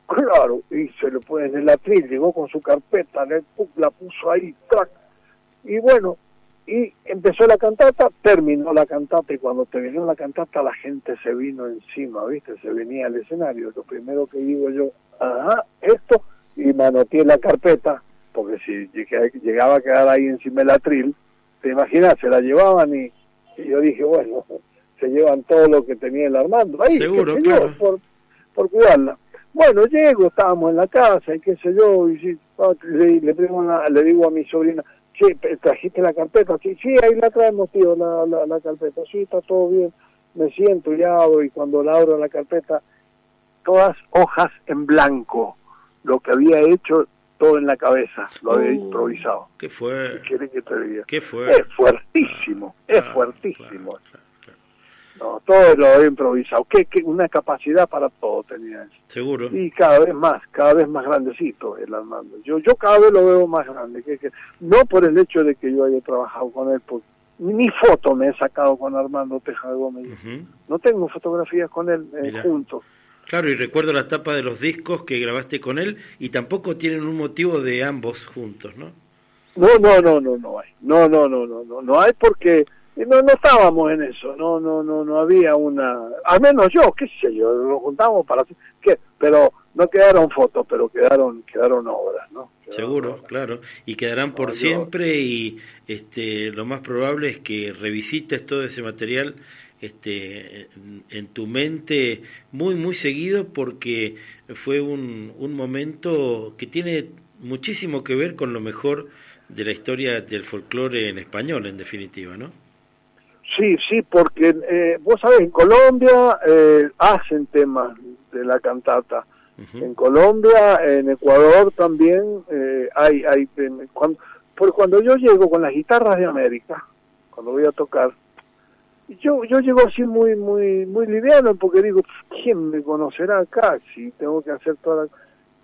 Claro, y se lo pone en el atril, llegó con su carpeta, la puso ahí, track, y bueno, y empezó la cantata, terminó la cantata, y cuando terminó la cantata la gente se vino encima, ¿viste? Se venía al escenario, lo primero que digo yo, ajá, esto, y manoteé la carpeta, porque si llegaba a quedar ahí encima del atril, te imaginas, se la llevaban y, yo dije, bueno, se llevan todo lo que tenía el Armando ahí, Seguro, por, por cuidarla. Bueno, llego, estábamos en la casa y qué sé yo, y le, le, le digo a mi sobrina, che, ¿trajiste la carpeta? Sí, sí, ahí la traemos, tío, la, la, carpeta. Sí, está todo bien. Me siento y abro, y cuando la abro la carpeta, todas hojas en blanco. Lo que había hecho todo en la cabeza, lo había uh, improvisado. ¿Qué fue? ¿Qué que te diga? ¿Qué fue? Es fuertísimo, es fuertísimo. No, todo lo he improvisado. ¿Qué, una capacidad para todo tenía Seguro. Y cada vez más, cada vez más grandecito el Armando. Yo, yo cada vez lo veo más grande. Que, que, no por el hecho de que yo haya trabajado con él, ni foto me he sacado con Armando Tejada Gómez. No tengo fotografías con él eh, juntos. Claro, y recuerdo la tapa de los discos que grabaste con él y tampoco tienen un motivo de ambos juntos, ¿no? No, no, no, no, no hay. No, no, no, no, no, no hay porque no, no estábamos en eso, no, no, no, no había una, al menos yo, qué sé yo, nos juntamos para ¿qué? pero no quedaron fotos, pero quedaron, quedaron obras, ¿no? Seguro, claro, y quedarán por siempre y este, lo más probable es que revisites todo ese material este, en, tu mente muy, muy seguido porque fue un, un momento que tiene muchísimo que ver con lo mejor de la historia del folclore en español, en definitiva, ¿no? Sí, sí, porque eh, vos sabés, en Colombia eh, hacen temas de la cantata. En Colombia, en Ecuador también eh, hay, hay cuando, porque cuando yo llego con las guitarras de América, cuando voy a tocar, yo yo llego así muy muy muy liviano porque digo, ¿quién me conocerá acá si tengo que hacer toda la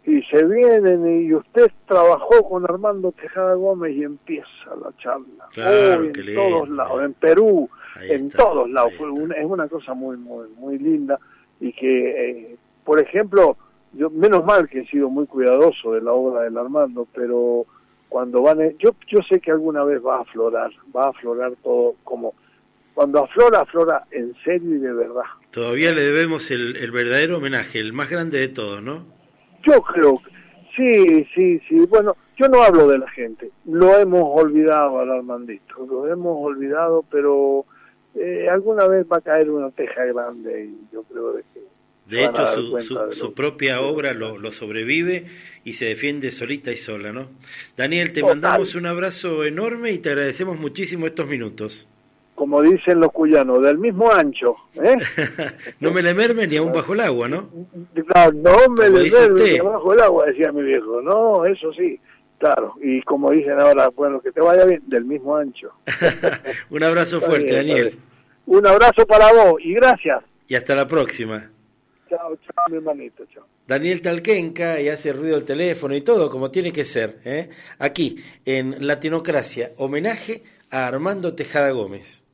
y se vienen y usted trabajó con Armando Tejada Gómez y empieza la charla. en todos lados, en Perú, en todos lados. Fue es una cosa muy, muy, muy linda y que, eh, por ejemplo, yo menos mal que he sido muy cuidadoso de la obra del Armando, pero cuando van, yo, yo sé que alguna vez va a aflorar, va a aflorar todo como cuando aflora, aflora en serio y de verdad. Todavía le debemos el, el verdadero homenaje, el más grande de todos, ¿no? Yo creo, sí, sí, sí. Bueno, yo no hablo de la gente. Lo hemos olvidado al Armandito, lo hemos olvidado, pero eh, alguna vez va a caer una teja grande y yo creo de que... De hecho, su, su, propia obra lo, lo, sobrevive y se defiende solita y sola, ¿no? Daniel, te mandamos un abrazo enorme y te agradecemos muchísimo estos minutos como dicen los cuyanos, del mismo ancho. ¿eh? no me le merme ni aún bajo el agua, ¿no? No me le merme ni bajo el agua, decía mi viejo. No, eso sí, claro. Y como dicen ahora, bueno, que te vaya bien, del mismo ancho. Un abrazo fuerte, Daniel. Un abrazo para vos y gracias. Y hasta la próxima. Chao, chao, mi hermanito, chao. Daniel Talquenca y hace ruido el teléfono y todo como tiene que ser. ¿eh? Aquí, en Latinocracia, homenaje a Armando Tejada Gómez.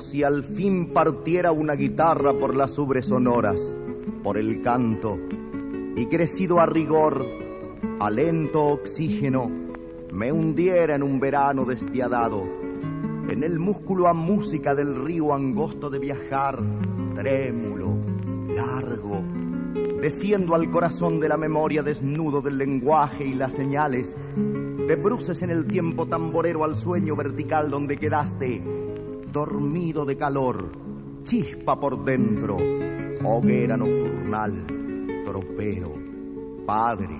Si al fin partiera una guitarra por las ubres sonoras, por el canto, y crecido a rigor, a lento oxígeno, me hundiera en un verano despiadado, en el músculo a música del río angosto de viajar, trémulo, largo, desciendo al corazón de la memoria desnudo del lenguaje y las señales, de bruces en el tiempo tamborero al sueño vertical donde quedaste, dormido de calor, chispa por dentro, hoguera nocturnal, tropero, padre.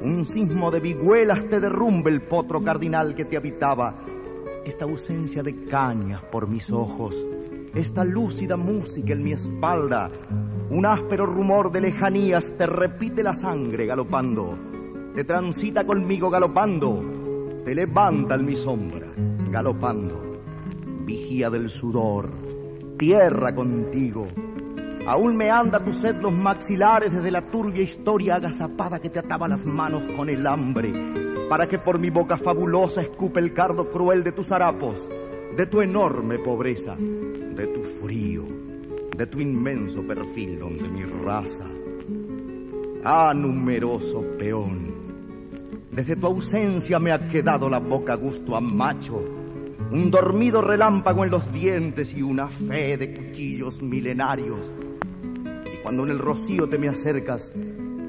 Un sismo de vihuelas te derrumbe el potro cardinal que te habitaba. Esta ausencia de cañas por mis ojos, esta lúcida música en mi espalda, un áspero rumor de lejanías te repite la sangre galopando, te transita conmigo galopando, te levanta en mi sombra galopando, vigía del sudor, tierra contigo. Aún me anda tu sed los maxilares desde la turbia historia agazapada que te ataba las manos con el hambre, para que por mi boca fabulosa escupe el cardo cruel de tus harapos, de tu enorme pobreza, de tu frío, de tu inmenso perfil donde mi raza, ah numeroso peón, desde tu ausencia me ha quedado la boca gusto a macho, un dormido relámpago en los dientes y una fe de cuchillos milenarios. Y cuando en el rocío te me acercas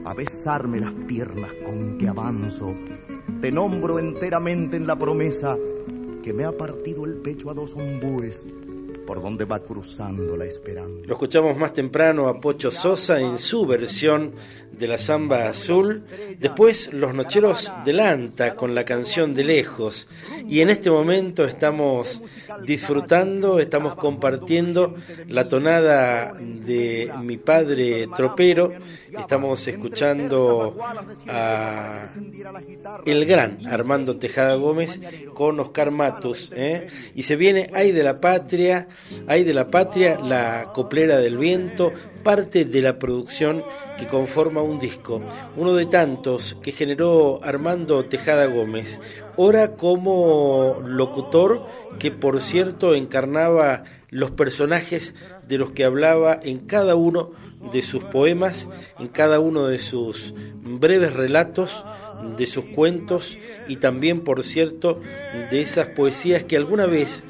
a besarme las piernas con que avanzo, te nombro enteramente en la promesa que me ha partido el pecho a dos ombúes por donde va cruzando la esperanza. Lo escuchamos más temprano a Pocho Sosa en su versión de la samba azul, después Los Nocheros de Lanta con la canción de lejos y en este momento estamos disfrutando, estamos compartiendo la tonada de mi padre tropero, estamos escuchando a el gran Armando Tejada Gómez con Oscar Matus ¿eh? y se viene Ay de la Patria, Ay de la Patria, la coplera del viento, parte de la producción que conforma un disco, uno de tantos que generó Armando Tejada Gómez, ora como locutor que por cierto encarnaba los personajes de los que hablaba en cada uno de sus poemas, en cada uno de sus breves relatos, de sus cuentos y también, por cierto, de esas poesías que alguna vez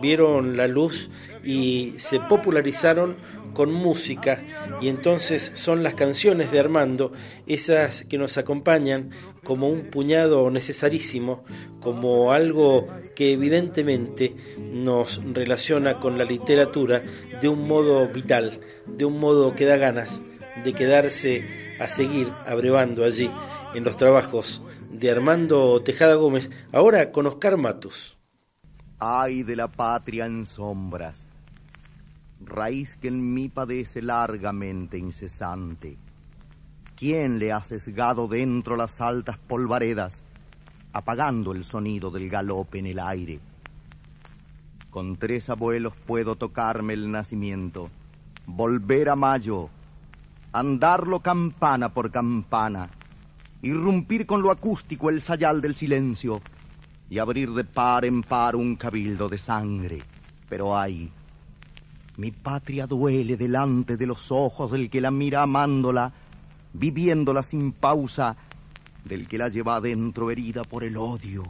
vieron la luz y se popularizaron con música y entonces son las canciones de Armando esas que nos acompañan como un puñado necesarísimo, como algo que evidentemente nos relaciona con la literatura de un modo vital, de un modo que da ganas de quedarse a seguir abrevando allí en los trabajos de Armando Tejada Gómez, ahora con Oscar Matus. Ay de la patria en sombras raíz que en mí padece largamente incesante. ¿Quién le ha sesgado dentro las altas polvaredas, apagando el sonido del galope en el aire? Con tres abuelos puedo tocarme el nacimiento, volver a mayo, andarlo campana por campana, irrumpir con lo acústico el sayal del silencio y abrir de par en par un cabildo de sangre. Pero hay mi patria duele delante de los ojos del que la mira amándola, viviéndola sin pausa, del que la lleva adentro herida por el odio,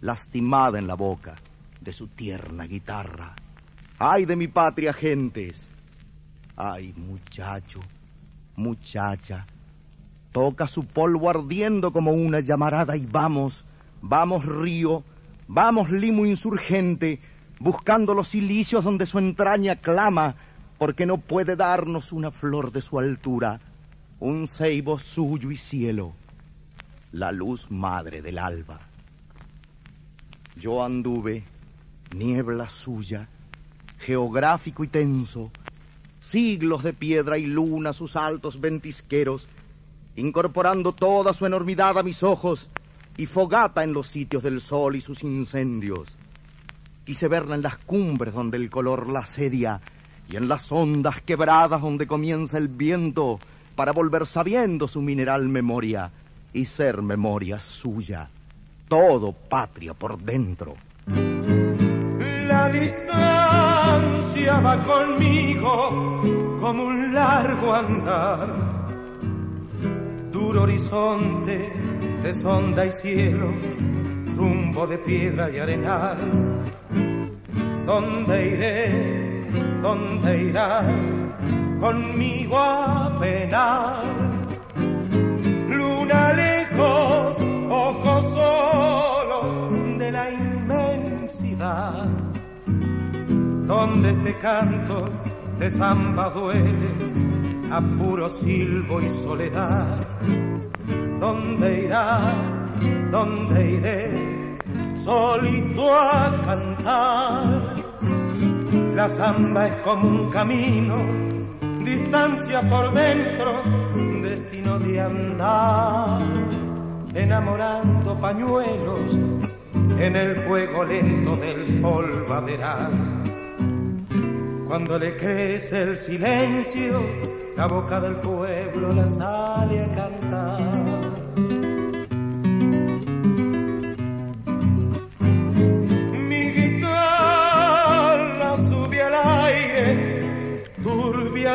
lastimada en la boca de su tierna guitarra. ¡Ay de mi patria, gentes! ¡Ay, muchacho, muchacha! Toca su polvo ardiendo como una llamarada y vamos, vamos río, vamos limo insurgente, buscando los silicios donde su entraña clama, porque no puede darnos una flor de su altura, un ceibo suyo y cielo, la luz madre del alba. Yo anduve, niebla suya, geográfico y tenso, siglos de piedra y luna sus altos ventisqueros, incorporando toda su enormidad a mis ojos y fogata en los sitios del sol y sus incendios Quise verla en las cumbres donde el color la asedia y en las ondas quebradas donde comienza el viento para volver sabiendo su mineral memoria y ser memoria suya. Todo patria por dentro. La distancia va conmigo como un largo andar. Duro horizonte de sonda y cielo, de piedra y arenal. ¿Dónde iré? ¿Dónde irá? Conmigo a penar. Luna lejos, ojos solo de la inmensidad. Donde este canto de samba duele a puro silbo y soledad. ¿Dónde irá? ¿Dónde iré? Solito a cantar. La samba es como un camino, distancia por dentro, destino de andar, enamorando pañuelos en el fuego lento del polvaderal. Cuando le crece el silencio, la boca del pueblo la sale a cantar.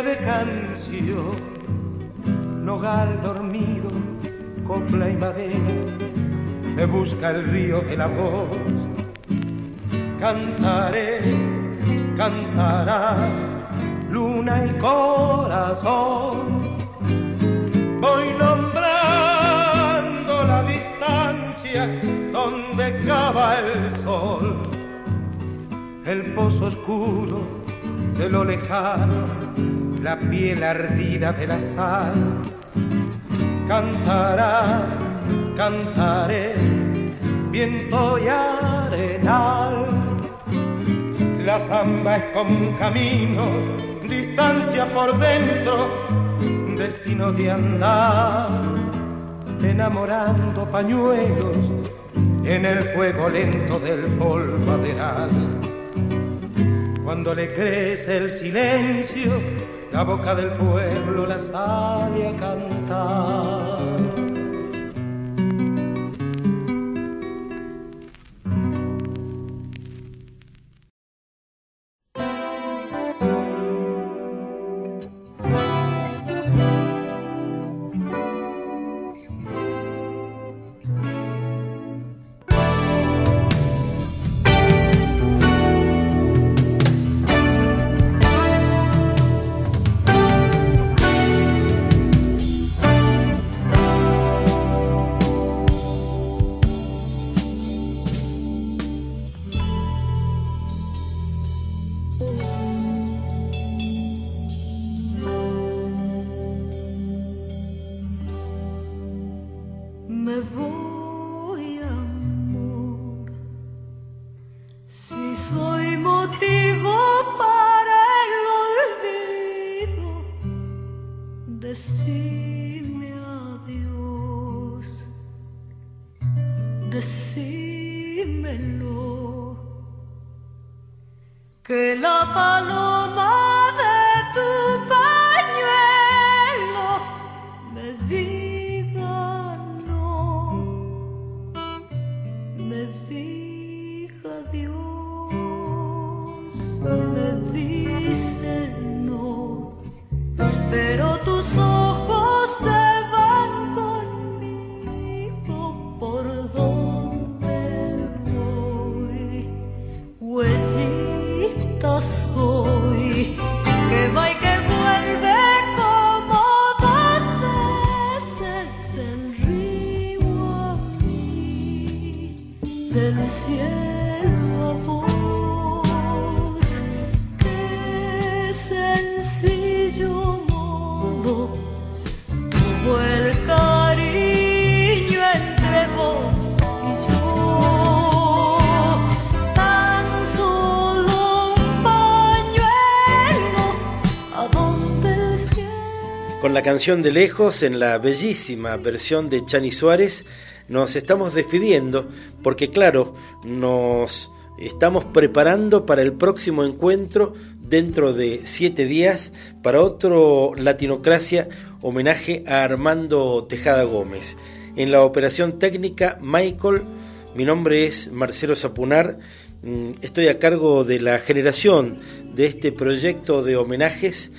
De canción, nogal dormido, copla y madera, me busca el río de la voz. Cantaré, cantará luna y corazón. Voy nombrando la distancia donde cava el sol, el pozo oscuro de lo lejano, la piel ardida de la sal. Cantará, cantaré, viento y arenal. La samba es como un camino, distancia por dentro, destino de andar, enamorando pañuelos en el fuego lento del polvaderal. Cuando le crece el silencio, la boca del pueblo la sale a cantar. Canción de lejos, en la bellísima versión de Chani Suárez, nos estamos despidiendo porque claro, nos estamos preparando para el próximo encuentro dentro de siete días para otro Latinocracia homenaje a Armando Tejada Gómez. En la operación técnica, Michael, mi nombre es Marcelo Zapunar mm, estoy a cargo de la generación de este proyecto de homenajes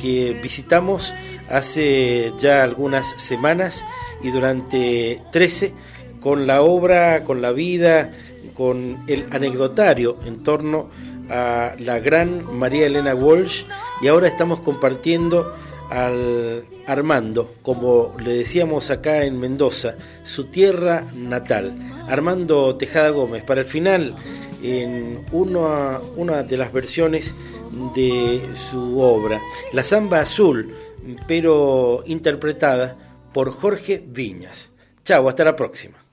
que visitamos hace ya algunas semanas y durante 13 con la obra, con la vida, con el anecdotario en torno a la gran María Elena Walsh y ahora estamos compartiendo al Armando, como le decíamos acá en Mendoza, su tierra natal. Armando Tejada Gómez, para el final, en una, una de las versiones de su obra, La Zamba Azul, pero interpretada por Jorge Viñas. Chao, hasta la próxima.